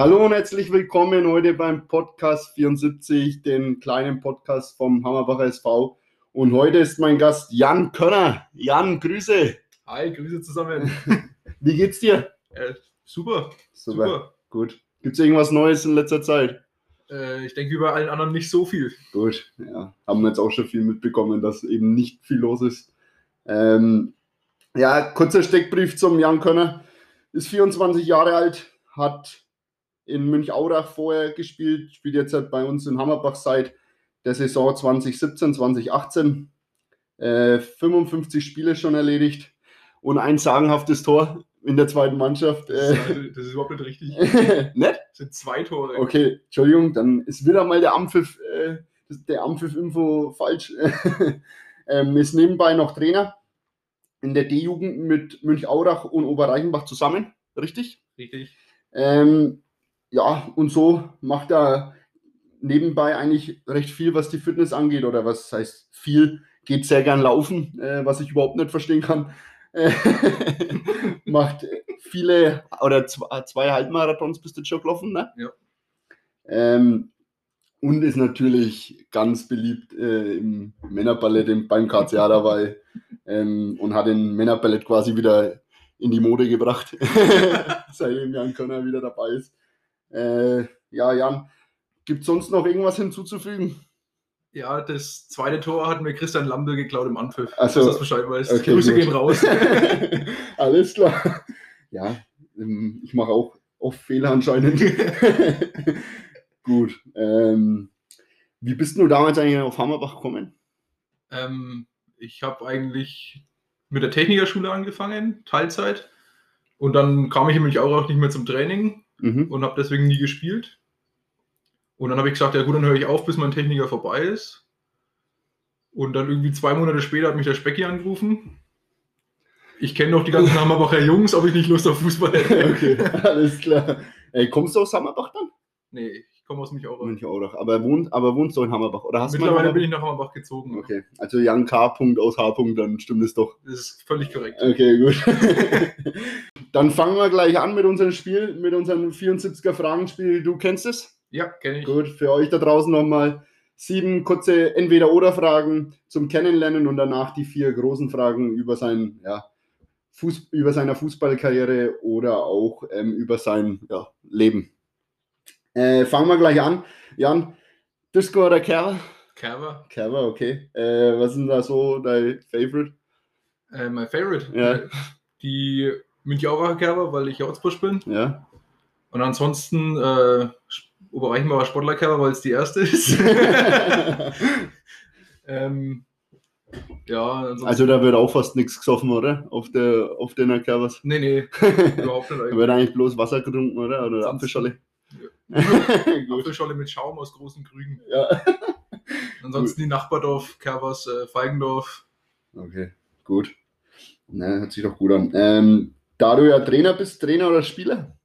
Hallo und herzlich willkommen heute beim Podcast 74, den kleinen Podcast vom Hammerbacher SV. Und heute ist mein Gast Jan Könner. Jan, Grüße. Hi, Grüße zusammen. Wie geht's dir? Äh, super, Super. super. Gut. Gibt's irgendwas Neues in letzter Zeit? Äh, ich denke, wie bei allen anderen nicht so viel. Gut, ja. Haben wir jetzt auch schon viel mitbekommen, dass eben nicht viel los ist. Ähm, ja, kurzer Steckbrief zum Jan Könner. Ist 24 Jahre alt, hat in Münchaurach vorher gespielt, spielt jetzt halt bei uns in Hammerbach seit der Saison 2017, 2018. Äh, 55 Spiele schon erledigt und ein sagenhaftes Tor in der zweiten Mannschaft. Das, Äh, ist, das ist überhaupt nicht richtig. nett? Das sind zwei Tore. Okay, Entschuldigung, dann ist wieder mal der Ampfiff, äh, das- der Ampfiff-Info falsch. ähm, ist nebenbei noch Trainer in der D-Jugend mit Münchaurach und Oberreichenbach zusammen, richtig? Richtig. Ähm, ja, und so macht er nebenbei eigentlich recht viel, was die Fitness angeht, oder was heißt viel, geht sehr gern laufen, äh, was ich überhaupt nicht verstehen kann. Äh, macht viele, oder zwei, zwei Halbmarathons bist du schon gelaufen, ne? Ja. Ähm, und ist natürlich ganz beliebt äh, im Männerballett im, beim KCA dabei ähm, und hat den Männerballett quasi wieder in die Mode gebracht, seitdem Jan Könner wieder dabei ist. Äh, ja, Jan, gibt es sonst noch irgendwas hinzuzufügen? Ja, das zweite Tor hat mir Christian Lampe geklaut im Anpfiff. Ach so. dass du das Bescheid weißt. Okay, Grüße gut. gehen raus. Alles klar. Ja, ähm, ich mache auch oft Fehler anscheinend. Gut. Ähm, wie bist du damals eigentlich auf Hammerbach gekommen? ähm, ich habe eigentlich mit der Technikerschule angefangen, Teilzeit. Und dann kam ich nämlich auch nicht mehr zum Training Mhm. und habe deswegen nie gespielt. Und dann habe ich gesagt, ja gut, dann höre ich auf, bis mein Techniker vorbei ist. Und dann irgendwie zwei Monate später hat mich der Specki angerufen. Ich kenne noch die ganzen Hammerbacher Jungs, ob ich nicht Lust auf Fußball hätte. Okay, alles klar. Ey, kommst du aus Hammerbach dann? Nee, ich komme aus Michaurach. Münchaurach. Aber, wohnt, aber wohnst du in Hammerbach? Oder hast Mittlerweile in bin ich nach Hammerbach gezogen. Okay, also Jan K. Punkt aus H. Punkt, dann stimmt es doch. Das ist völlig korrekt. Okay, gut. dann fangen wir gleich an mit unserem Spiel, mit unserem 74er Fragenspiel. Du kennst es? Ja, kenne ich. Gut, für euch da draußen nochmal sieben kurze Entweder-Oder-Fragen zum Kennenlernen und danach die vier großen Fragen über, sein, ja, Fuß, über seine Fußballkarriere oder auch ähm, über sein ja, Leben. Äh, fangen wir gleich an. Jan, Disco oder Kerl? Kerber, Kerber, okay. Äh, was ist denn da so dein Favorite? äh, my favorite. Ja. Die Münchauracher Kerber, weil ich Ortsbusch bin. Ja. Und ansonsten äh, Oberreichenbauer Sportlerkerber, weil es die erste ist. ähm, ja, also da wird auch fast nichts gesoffen, oder? Auf der auf den Kerbers. nee, nee, überhaupt nicht Da eigentlich. wird eigentlich bloß Wasser getrunken, oder? Oder. Nur Gut. Apfelscholle mit Schaum aus großen Krügen. Ja. Ansonsten die Nachbardorf, Kerbers, äh, Feigendorf. Okay, gut. Na, hört sich doch gut an. Ähm, da du ja Trainer bist, Trainer oder Spieler?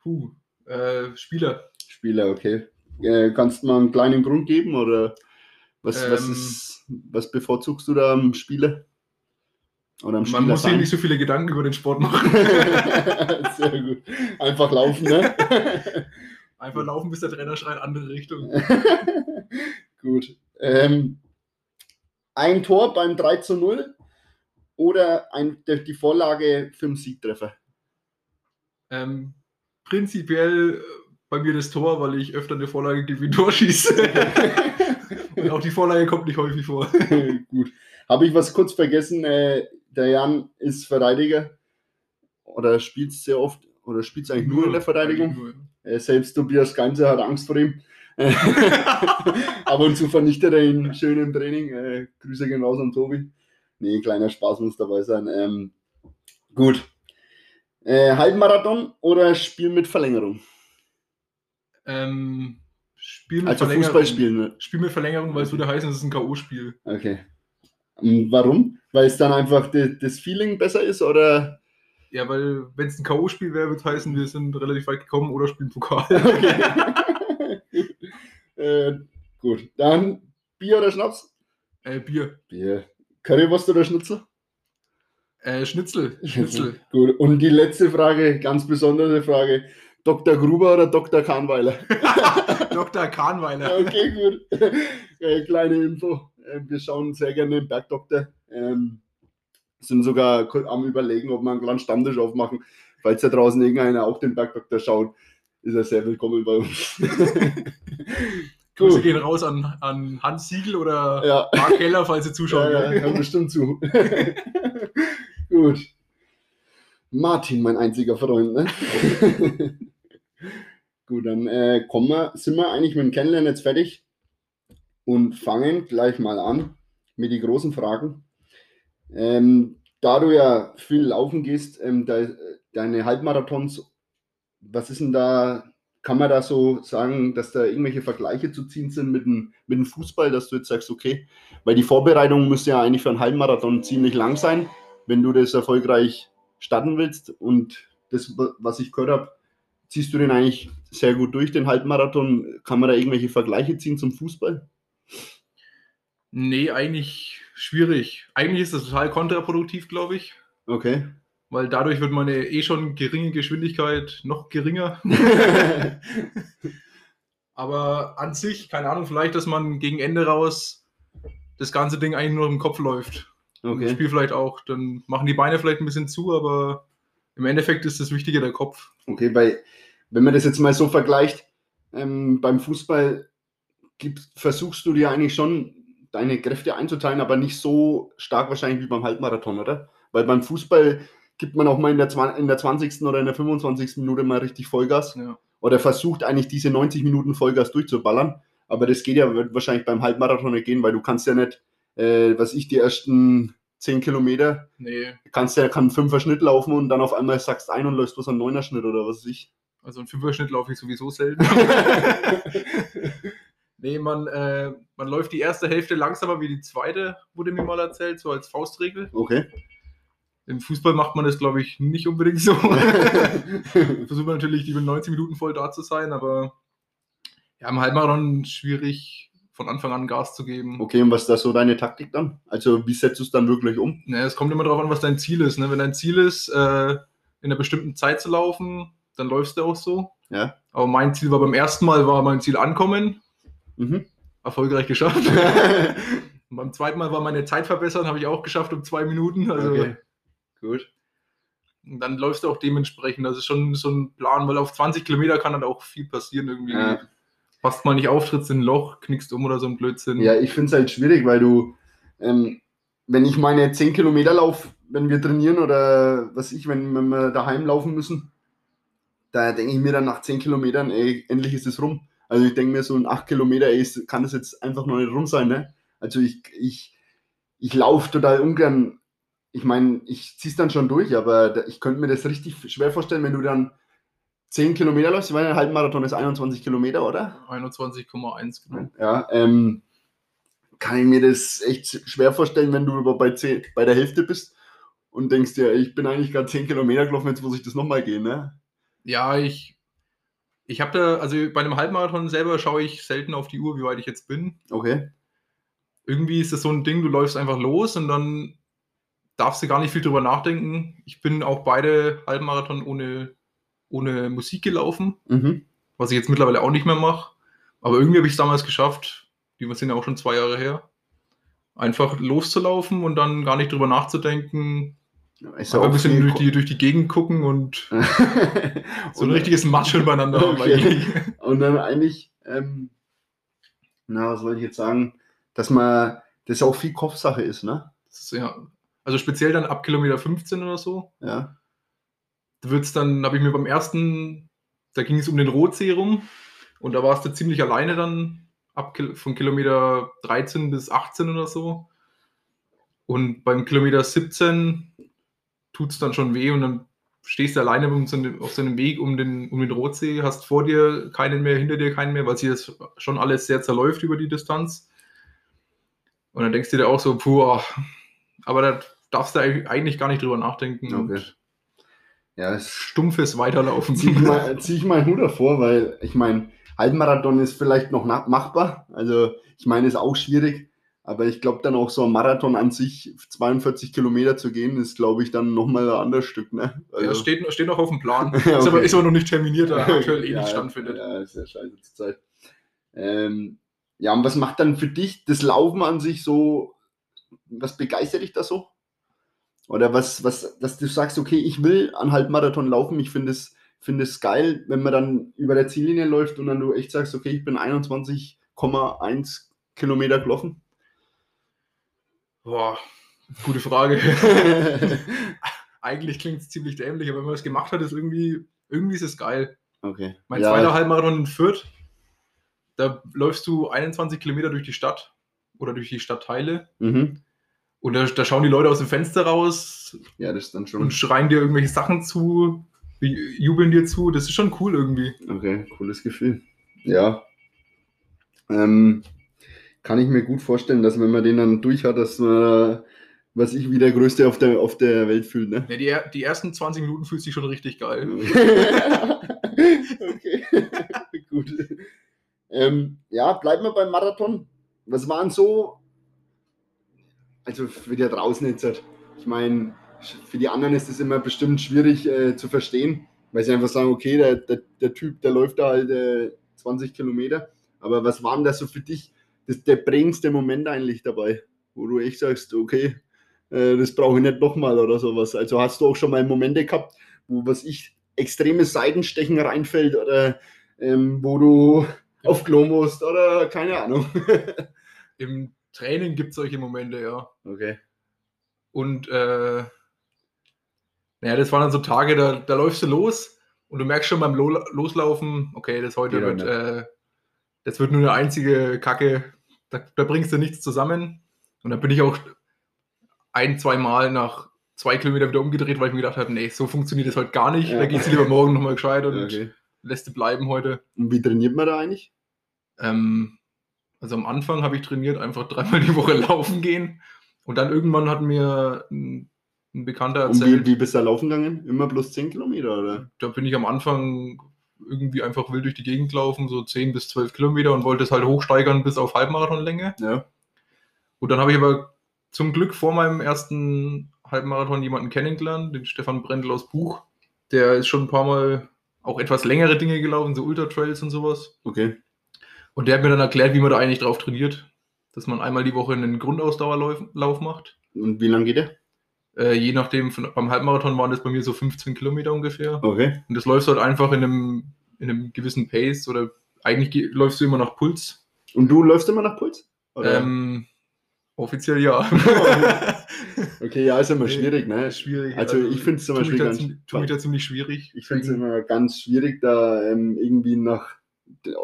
Puh, äh, Spieler. Spieler, okay. Äh, kannst du mal einen kleinen Grund geben oder was, was, Ähm. ist, was bevorzugst du da am Spieler? Oder am Man muss sich nicht so viele Gedanken über den Sport machen. Sehr gut. Einfach laufen, ne? Einfach laufen, bis der Trainer schreit, andere Richtung. gut. Ähm, ein Tor beim 3 zu 0 oder ein, die Vorlage für den Siegtreffer? Ähm, prinzipiell äh, bei mir das Tor, weil ich öfter eine Vorlage gebe wie ein Tor schieße. Und auch die Vorlage kommt nicht häufig vor. Gut. Habe ich was kurz vergessen? Äh, der Jan ist Verteidiger oder spielt sehr oft oder spielt eigentlich nur in der Verteidigung. Nur. Äh, selbst Tobias Ganze hat Angst vor ihm. Ab und zu vernichtet er ihn schön im Training. Äh, Grüße gehen raus an Tobi. Nee, kleiner Spaß muss dabei sein. Ähm, gut. Äh, Halbmarathon oder Spiel mit Verlängerung? Ähm, Spiel mit Also Verlängerung. Fußball spielen. Ne? Spiel mit Verlängerung, weil es würde heißen, es ist ein K.O.-Spiel. Okay. Warum? Weil es dann einfach das Feeling besser ist oder? Ja, weil wenn es ein K.O.-Spiel wäre, würde es heißen, wir sind relativ weit gekommen oder spielen Pokal. Okay. äh, gut. Dann Bier oder Schnaps? äh, Bier. Bier. Currywurst oder Schnitzel? Äh, Schnitzel. Schnitzel. Gut. Und die letzte Frage, ganz besondere Frage. Dr. Gruber oder Dr. Kahnweiler? Dr. Kahnweiler. Okay, gut. Äh, kleine Info. Äh, wir schauen sehr gerne den Bergdoktor. Ähm, sind sogar am überlegen, ob wir einen kleinen Stammtisch aufmachen. Falls da draußen irgendeiner auch den Bergdoktor schaut, ist er sehr willkommen bei uns. Grüße gehen raus an, an Hans Siegel oder Ja. Mark Keller, falls Sie zuschauen. Ja, ja, hör bestimmt zu. Gut. Martin, mein einziger Freund, ne? Gut, dann äh, kommen wir, sind wir eigentlich mit dem Kennenlernen jetzt fertig und fangen gleich mal an mit den großen Fragen. Ähm, da du ja viel laufen gehst, ähm, de, deine Halbmarathons, was ist denn da, kann man da so sagen, dass da irgendwelche Vergleiche zu ziehen sind mit dem, mit dem Fußball, dass du jetzt sagst, okay, weil die Vorbereitung müsste ja eigentlich für einen Halbmarathon ziemlich lang sein, wenn du das erfolgreich starten willst. Und das, was ich gehört habe, ziehst du den eigentlich sehr gut durch, den Halbmarathon. Kann man da irgendwelche Vergleiche ziehen zum Fußball? Nee, eigentlich schwierig. Eigentlich ist das total kontraproduktiv, glaube ich. Okay. Weil dadurch wird meine eh schon geringe Geschwindigkeit noch geringer. Aber an sich, keine Ahnung, vielleicht, dass man gegen Ende raus das ganze Ding eigentlich nur im Kopf läuft. Im okay. Spiel vielleicht auch. Dann machen die Beine vielleicht ein bisschen zu, aber im Endeffekt ist das Wichtige der Kopf. Okay, weil, wenn man das jetzt mal so vergleicht, ähm, beim Fußball gibt, versuchst du dir eigentlich schon deine Kräfte einzuteilen, aber nicht so stark wahrscheinlich wie beim Halbmarathon, oder? Weil beim Fußball gibt man auch mal in der, in der 20. oder in der 25. Minute mal richtig Vollgas Ja. oder versucht eigentlich diese 90 Minuten Vollgas durchzuballern. Aber das geht ja wird wahrscheinlich beim Halbmarathon nicht gehen, weil du kannst ja nicht, äh, was ich, die ersten 10 Kilometer, Nee, kannst ja kann ein Fünfer Schnitt laufen und dann auf einmal sagst ein und läufst bloß einen Neuner Schnitt oder was weiß ich. also einen Fünferschnitt laufe ich sowieso selten. nee, man, äh, man läuft die erste Hälfte langsamer wie die zweite, wurde mir mal erzählt, so als Faustregel. Okay. Im Fußball macht man das, glaube ich, nicht unbedingt so. Versucht man natürlich, die 90 Minuten voll da zu sein, aber ja, im Halbmarathon schwierig, von Anfang an Gas zu geben. okay, und was ist da so deine Taktik dann? Also wie setzt du es dann wirklich um? Ne, es kommt immer darauf an, was dein Ziel ist. Ne? Wenn dein Ziel ist, äh, in einer bestimmten Zeit zu laufen, dann läufst du auch so. Ja. Aber mein Ziel war beim ersten Mal, war mein Ziel ankommen, Mhm. erfolgreich geschafft. Beim zweiten Mal war meine Zeit verbessern, habe ich auch geschafft um zwei Minuten. Also okay. Gut. und dann läufst du auch dementsprechend. Das ist schon so ein Plan, weil auf 20 Kilometer kann dann auch viel passieren. Irgendwie Ja. passt mal nicht auf, trittst in ein Loch, knickst um oder so ein Blödsinn. Ja, ich finde es halt schwierig, weil du, ähm, wenn ich meine 10 Kilometer laufe, wenn wir trainieren oder was ich, wenn, wenn wir daheim laufen müssen, da denke ich mir dann nach 10 Kilometern, ey, endlich ist es rum. Also ich denke mir so in 8 Kilometer, ey, kann das jetzt einfach noch nicht rum sein, ne? Also ich, ich, ich laufe total ungern. Ich meine, ich ziehe es dann schon durch, aber ich könnte mir das richtig schwer vorstellen, wenn du dann 10 Kilometer läufst, weil ein Halbmarathon ist 21 Kilometer, oder? 21,1 genau. Ja, ähm, kann ich mir das echt schwer vorstellen, wenn du über bei, 10, bei der Hälfte bist und denkst dir, ich bin eigentlich gerade 10 Kilometer gelaufen, jetzt muss ich das nochmal gehen, ne? Ja, ich, ich habe da, also bei einem Halbmarathon selber schaue ich selten auf die Uhr, wie weit ich jetzt bin. Okay. Irgendwie ist das so ein Ding, du läufst einfach los und dann darfst du gar nicht viel drüber nachdenken. Ich bin auch beide Halbmarathon ohne, ohne Musik gelaufen, Mhm. was ich jetzt mittlerweile auch nicht mehr mache. Aber irgendwie habe ich es damals geschafft, die sind ja auch schon zwei Jahre her, einfach loszulaufen und dann gar nicht drüber nachzudenken. Ist Aber ein bisschen durch die, durch die Gegend gucken und so ein richtiges Matsch übereinander Okay. Und dann eigentlich, ähm, na, was wollte ich jetzt sagen, dass man, das auch viel Kopfsache ist, ne? Das ist ja, also speziell dann ab Kilometer 15 oder so, Ja. da wird's dann, habe ich mir beim ersten, da ging es um den Rotsee rum und da warst du ziemlich alleine dann ab von Kilometer 13 bis 18 oder so. Und beim Kilometer 17 tut es dann schon weh und dann stehst du alleine auf so einem- Weg um den, um den Rotsee, hast vor dir keinen mehr, hinter dir keinen mehr, weil sich das schon alles sehr zerläuft über die Distanz. Und dann denkst du dir auch so, puh, aber da darfst du eig- eigentlich gar nicht drüber nachdenken Okay. Ja, stumpfes Weiterlaufen. ziehe ich, mal, zieh ich meinen Hut davor, weil ich meine, Halbmarathon ist vielleicht noch machbar. Also ich meine, ist auch schwierig. Aber ich glaube dann auch so ein Marathon an sich, 42 Kilometer zu gehen, ist glaube ich dann nochmal ein anderes Stück. Ne? ja, es steht, steht noch auf dem Plan. Ja, ist, aber, okay. ist aber noch nicht terminiert, da aktuell eh ja, nicht stattfindet. Ja, ist ja scheiße zur Zeit. Ähm, ja, und was macht dann für dich das Laufen an sich so, was begeistert dich da so? Oder was, was, dass du sagst, okay, ich will einen Halbmarathon laufen, ich finde es, finde es geil, wenn man dann über der Ziellinie läuft und dann du echt sagst, okay, ich bin 21,1 Kilometer gelaufen. Boah, gute Frage. Eigentlich klingt es ziemlich dämlich, aber wenn man es gemacht hat, ist irgendwie, irgendwie ist es geil. okay. Mein ja, zweiter Halbmarathon in Fürth, da läufst du 21 Kilometer durch die Stadt oder durch die Stadtteile Mhm. Und da, da schauen die Leute aus dem Fenster raus Ja, das ist dann schon. und schreien dir irgendwelche Sachen zu, ju- jubeln dir zu. Das ist schon cool irgendwie. Okay, cooles Gefühl. Ja. Ähm, kann ich mir gut vorstellen, dass wenn man den dann durch hat, dass man, was ich wie der Größte auf der, auf der Welt fühlt. Ne? Ja, die, die ersten 20 Minuten fühlst du dich schon richtig geil. okay, gut. Ähm, ja, bleiben wir beim Marathon. Was waren so, also für die da draußen jetzt, halt, ich meine, für die anderen ist es immer bestimmt schwierig äh, zu verstehen, weil sie einfach sagen, okay, der, der, der Typ, der läuft da halt äh, 20 Kilometer. Aber was waren da so für dich das, der prägendste Moment eigentlich dabei, wo du echt sagst, okay, äh, das brauche ich nicht nochmal oder sowas. Also hast du auch schon mal Momente gehabt, wo was ich extremes Seitenstechen reinfällt oder ähm, wo du auf Klo musst oder keine Ahnung. Im Training gibt es solche Momente, ja. Okay. Und äh, naja, das waren dann so Tage, da, da läufst du los und du merkst schon beim Lo Loslaufen, okay, das heute Geht wird, äh, das wird nur eine einzige Kacke, da, da bringst du nichts zusammen. Und dann bin ich auch ein, zwei Mal nach zwei Kilometern wieder umgedreht, weil ich mir gedacht habe, nee, so funktioniert das heute gar nicht. Ja. Da geht's lieber morgen nochmal gescheit und okay. lässt du bleiben heute. Und wie trainiert man da eigentlich? Ähm, also am Anfang habe ich trainiert, einfach dreimal die Woche laufen gehen. Und dann irgendwann hat mir ein, ein Bekannter Und erzählt, wie, wie bist du da laufen gegangen? Immer bloß 10 Kilometer, oder? da bin ich am Anfang irgendwie einfach wild durch die Gegend gelaufen, so 10 bis 12 Kilometer und wollte es halt hochsteigern bis auf Halbmarathonlänge. Ja. Und dann habe ich aber zum Glück vor meinem ersten Halbmarathon jemanden kennengelernt, den Stefan Brendel aus Buch. Der ist schon ein paar Mal auch etwas längere Dinge gelaufen, so Ultra-Trails und sowas. Okay. Und der hat mir dann erklärt, wie man da eigentlich drauf trainiert. Dass man einmal die Woche einen Grundausdauerlauf Lauf macht. Und wie lang geht der? Äh, je nachdem, von, beim Halbmarathon waren das bei mir so 15 Kilometer ungefähr. Okay. Und das läufst du halt einfach in einem, in einem gewissen Pace oder eigentlich ge- läufst du immer nach Puls. Und du läufst immer nach Puls? Ähm, offiziell ja. okay, ja, ist immer schwierig, ne? schwierig. Also, ich finde es zum Beispiel ganz. mich da ziemlich schwierig. Ich finde es immer ganz schwierig, da ähm, irgendwie nach,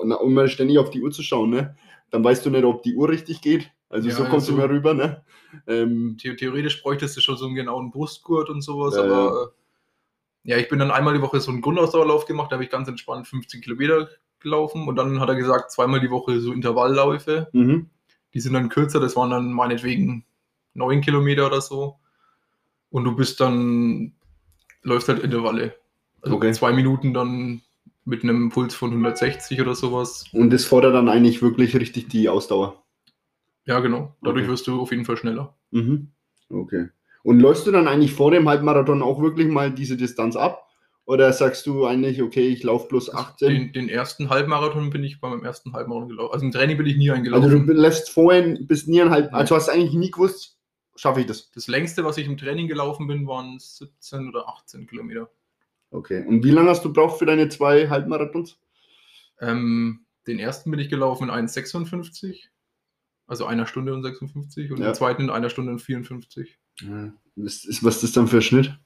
na, immer ständig auf die Uhr zu schauen, ne? Dann weißt du nicht, ob die Uhr richtig geht. Also Ja, so kommt es so- immer rüber, ne? Ähm, The theoretisch bräuchtest du schon so einen genauen Brustgurt und sowas, Ja, aber äh, ja, ich bin dann einmal die Woche so einen Grundausdauerlauf gemacht, da habe ich ganz entspannt 15 Kilometer gelaufen und dann hat er gesagt, zweimal die Woche so Intervallläufe. mhm. Die sind dann kürzer, das waren dann meinetwegen 9 Kilometer oder so. Und du bist dann, läufst halt Intervalle. Also Okay. zwei Minuten dann mit einem Puls von 160 oder sowas. Und das fordert dann eigentlich wirklich richtig die Ausdauer. Ja, genau. Dadurch Okay. wirst du auf jeden Fall schneller. Mhm. Okay. Und läufst du dann eigentlich vor dem Halbmarathon auch wirklich mal diese Distanz ab? Oder sagst du eigentlich, okay, ich laufe bloß 18? Den, den ersten Halbmarathon bin ich bei meinem ersten Halbmarathon gelaufen. Also im Training bin ich nie also eingelaufen. du lässt vorhin bis nie ein Halb, also hast eigentlich nie gewusst, schaffe ich das. das längste, was ich im Training gelaufen bin, waren 17 oder 18 Kilometer. Okay. Und wie lange hast du braucht für deine zwei Halbmarathons? Ähm, den ersten bin ich gelaufen in 1,56. Also einer Stunde und 56. Und Ja. den zweiten in einer Stunde und 54. Was ist, was ist das dann für ein Schnitt?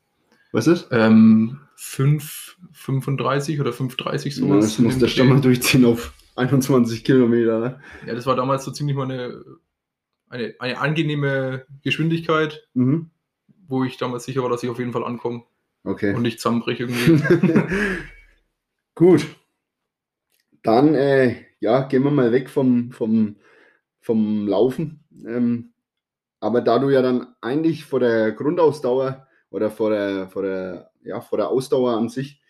Was ist? Ähm, 5,35 oder 5,30 Ja, sowas. das in muss der. Stamm mal durchziehen auf 21 Kilometer. Ne? Ja, das war damals so ziemlich mal eine, eine, eine angenehme Geschwindigkeit, Mhm. wo ich damals sicher war, dass ich auf jeden Fall ankomme Okay. und nicht zusammenbrich irgendwie. Gut. Dann, äh, ja, gehen wir mal weg vom, vom, vom Laufen. Ähm, aber da du ja dann eigentlich vor der Grundausdauer oder vor der, vor der, ja, vor der Ausdauer an sich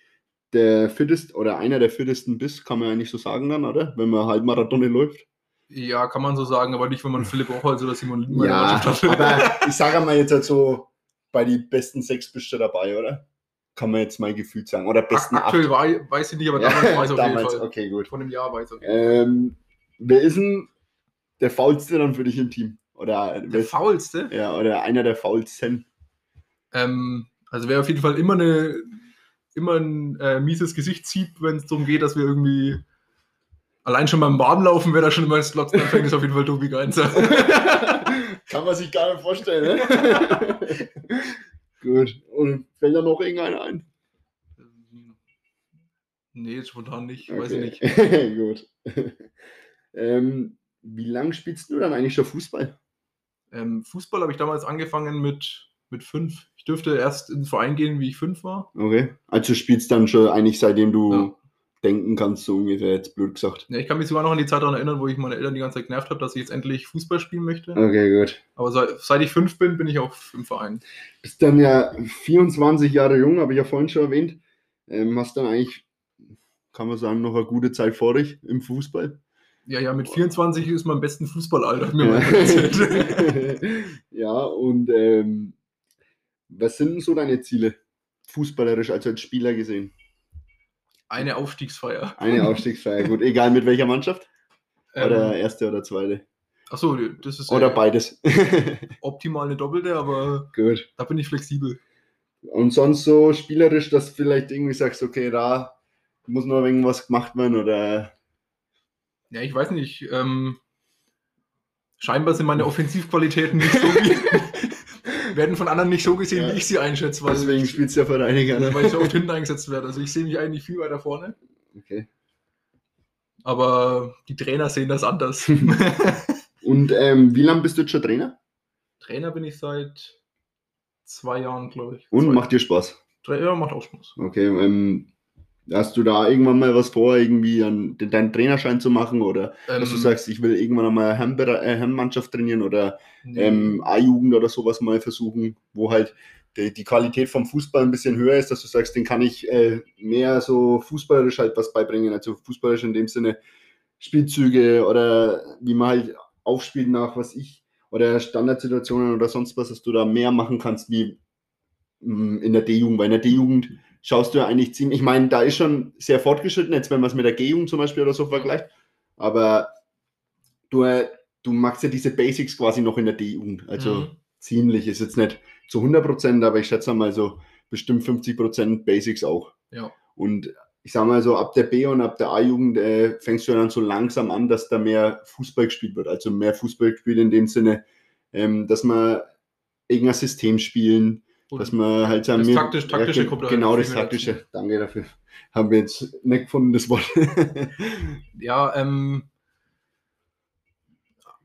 der fittest oder einer der fittesten bist, kann man ja nicht so sagen dann, oder? Wenn man Halbmarathon läuft. Ja, kann man so sagen, aber nicht, wenn man Philipp Ochholz oder Simon Lindner Ja, aber ich sage mal jetzt halt so, bei den besten sechs bist du dabei, oder? Kann man jetzt mal gefühlt sagen. Oder besten Ak- Aktuell acht. wei- weiß ich nicht, aber damals weiß ich auf jeden damals, Fall. okay, gut. Von dem Jahr weiß ich auf jeden Fall. Ähm, wer ist denn der faulste dann für dich im Team? Oder, Der wer- faulste? ja, oder einer der faulsten? Ähm, also wer auf jeden Fall immer eine immer ein äh, mieses Gesicht zieht, wenn es darum geht, dass wir irgendwie allein schon beim Warmlaufen, wer da schon immer ins Glotzen anfängt, ist auf jeden Fall Tobi Geinzer. Kann man sich gar nicht vorstellen, ne? Gut. Und fällt da noch irgendeiner ein? Nee, jetzt spontan nicht, weiß ich nicht. Gut. ähm, wie lange spielst du dann eigentlich schon Fußball? Ähm, Fußball habe ich damals angefangen mit, mit fünf. Ich dürfte erst ins Verein gehen, wie ich fünf war. Okay. Also spielst dann schon eigentlich seitdem du Ja. Denken kannst, so ungefähr, jetzt blöd gesagt. Ja, ich kann mich sogar noch an die Zeit daran erinnern, wo ich meine Eltern die ganze Zeit genervt habe, dass ich jetzt endlich Fußball spielen möchte. Okay, gut. Aber seit, seit ich fünf bin, bin ich auch im Verein. Bist dann ja 24 Jahre jung, habe ich ja vorhin schon erwähnt. Ähm, hast dann eigentlich, kann man sagen, noch eine gute Zeit vor dich im Fußball. Ja, ja, mit 24 ist mein besten Fußballalter, erzählt. ja, und ähm, was sind denn so deine Ziele? Fußballerisch, also als Spieler gesehen. Eine Aufstiegsfeier. Eine Aufstiegsfeier, gut. Egal mit welcher Mannschaft? Oder Ähm, erste oder zweite? Achso, das ist Oder äh, beides. optimal eine doppelte, aber gut. da bin ich flexibel. Und sonst so spielerisch, dass du vielleicht irgendwie sagst, okay, da muss noch irgendwas gemacht werden oder. Ja, ich weiß nicht. Ähm, scheinbar sind meine Offensivqualitäten nicht so wie, werden von anderen nicht so gesehen, Ja. wie ich sie einschätze, weil, Deswegen ich, spielst du ja für deine gerne. weil ich so oft hinten eingesetzt werde. Also ich sehe mich eigentlich viel weiter vorne, Okay. aber die Trainer sehen das anders. Und ähm, wie lange bist du jetzt schon Trainer? Trainer bin ich seit zwei Jahren, glaube ich. Und zwei, macht dir Spaß? Ja, macht auch Spaß. Okay, ähm, hast du da irgendwann mal was vor, irgendwie an den, deinen Trainerschein zu machen oder dass du Ähm, sagst, ich will irgendwann einmal eine Herrenbere- äh, trainieren oder nee. ähm, A-Jugend oder sowas mal versuchen, wo halt die, die Qualität vom Fußball ein bisschen höher ist, dass du sagst, den kann ich äh, mehr so fußballerisch halt was beibringen, also fußballerisch in dem Sinne Spielzüge oder wie man halt aufspielt nach was ich oder Standardsituationen oder sonst was, dass du da mehr machen kannst wie mh, in der D-Jugend, weil in der D-Jugend schaust du ja eigentlich ziemlich, ich meine, da ist schon sehr fortgeschritten, jetzt wenn man es mit der G-Jugend zum Beispiel oder so vergleicht, aber du, äh, du magst ja diese Basics quasi noch in der D-Jugend, also Mhm. ziemlich, ist jetzt nicht zu 100%, aber ich schätze mal so bestimmt 50% Basics auch. Ja. Und ich sag mal so, ab der B- und ab der A-Jugend äh, fängst du dann so langsam an, dass da mehr Fußball gespielt wird. Also mehr Fußball gespielt in dem Sinne, ähm, dass man irgendein System spielen, Und dass man halt das mir- taktisch- taktische ge- kommt Genau, das taktische. dazu. Danke dafür. Haben wir jetzt nicht gefunden, das Wort. ja, ähm,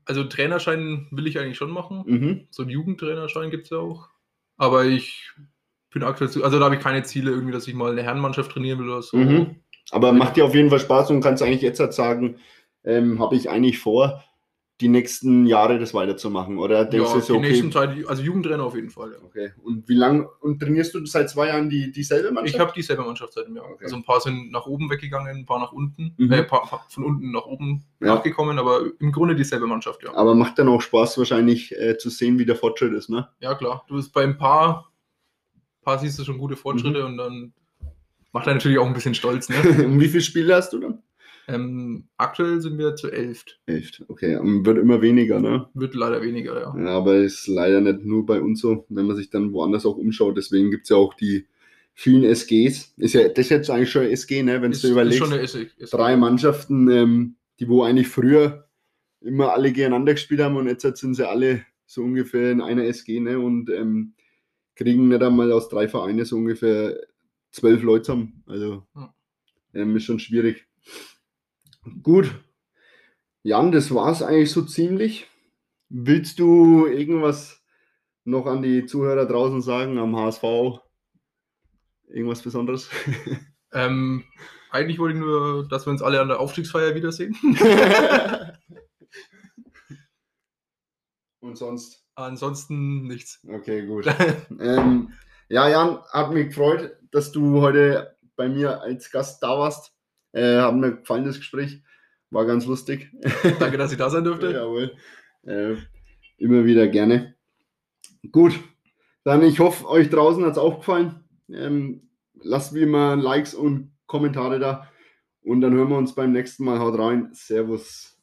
also Trainerschein will ich eigentlich schon machen. mhm. So einen Jugendtrainerschein gibt es ja auch. Aber ich bin aktuell, zu, also da habe ich keine Ziele irgendwie, dass ich mal eine Herrenmannschaft trainieren will oder so. Mhm. Aber macht dir auf jeden Fall Spaß und kannst eigentlich jetzt halt sagen, ähm, habe ich eigentlich vor, die nächsten Jahre das weiterzumachen? Oder denkst ja, du so, die okay, nächsten Zeit, also Jugendtrainer auf jeden Fall. Ja. okay. Und wie lange und trainierst du seit zwei Jahren die, dieselbe Mannschaft? Ich habe dieselbe Mannschaft seit einem Jahr. Okay. Also ein paar sind nach oben weggegangen, ein paar nach unten, Mhm. äh, ein paar, von unten nach oben Ja. nachgekommen, aber im Grunde dieselbe Mannschaft, ja. Aber macht dann auch Spaß wahrscheinlich äh, zu sehen, wie der Fortschritt ist, ne? Ja, klar. Du bist bei ein paar, paar siehst du schon gute Mhm. Fortschritte und dann macht er natürlich auch ein bisschen stolz. Ne? und wie viele Spiele hast du dann? Ähm, aktuell sind wir zu elf. Elf. Okay, und wird immer weniger, ne? Wird leider weniger, ja. Ja, aber ist leider nicht nur bei uns so, wenn man sich dann woanders auch umschaut. Deswegen gibt es ja auch die vielen SGs. Ist ja, das ist jetzt eigentlich schon SG, ne? Wenn Ist, du ist überlegst. schon eine. Ist drei Mannschaften, ähm, die wo eigentlich früher immer alle gegeneinander gespielt haben und jetzt sind sie alle so ungefähr in einer SG ne? und ähm, kriegen nicht einmal aus drei Vereinen so ungefähr zwölf Leute zusammen. Also ähm, ist schon schwierig. Gut. Jan, das war es eigentlich so ziemlich. Willst du irgendwas noch an die Zuhörer draußen sagen am HSV? Irgendwas Besonderes? Ähm, eigentlich wollte ich nur, dass wir uns alle an der Aufstiegsfeier wiedersehen. Und sonst? Ansonsten nichts. Okay, gut. ähm, ja, Jan, hat mich gefreut, dass du heute bei mir als Gast da warst. Äh, hat mir gefallen, das Gespräch. War ganz lustig. Danke, dass ich da sein durfte. Jawohl. Äh, immer wieder gerne. Gut, dann ich hoffe, euch draußen hat es auch gefallen. Ähm, lasst wie immer Likes und Kommentare da. Und dann hören wir uns beim nächsten Mal. Haut rein. Servus.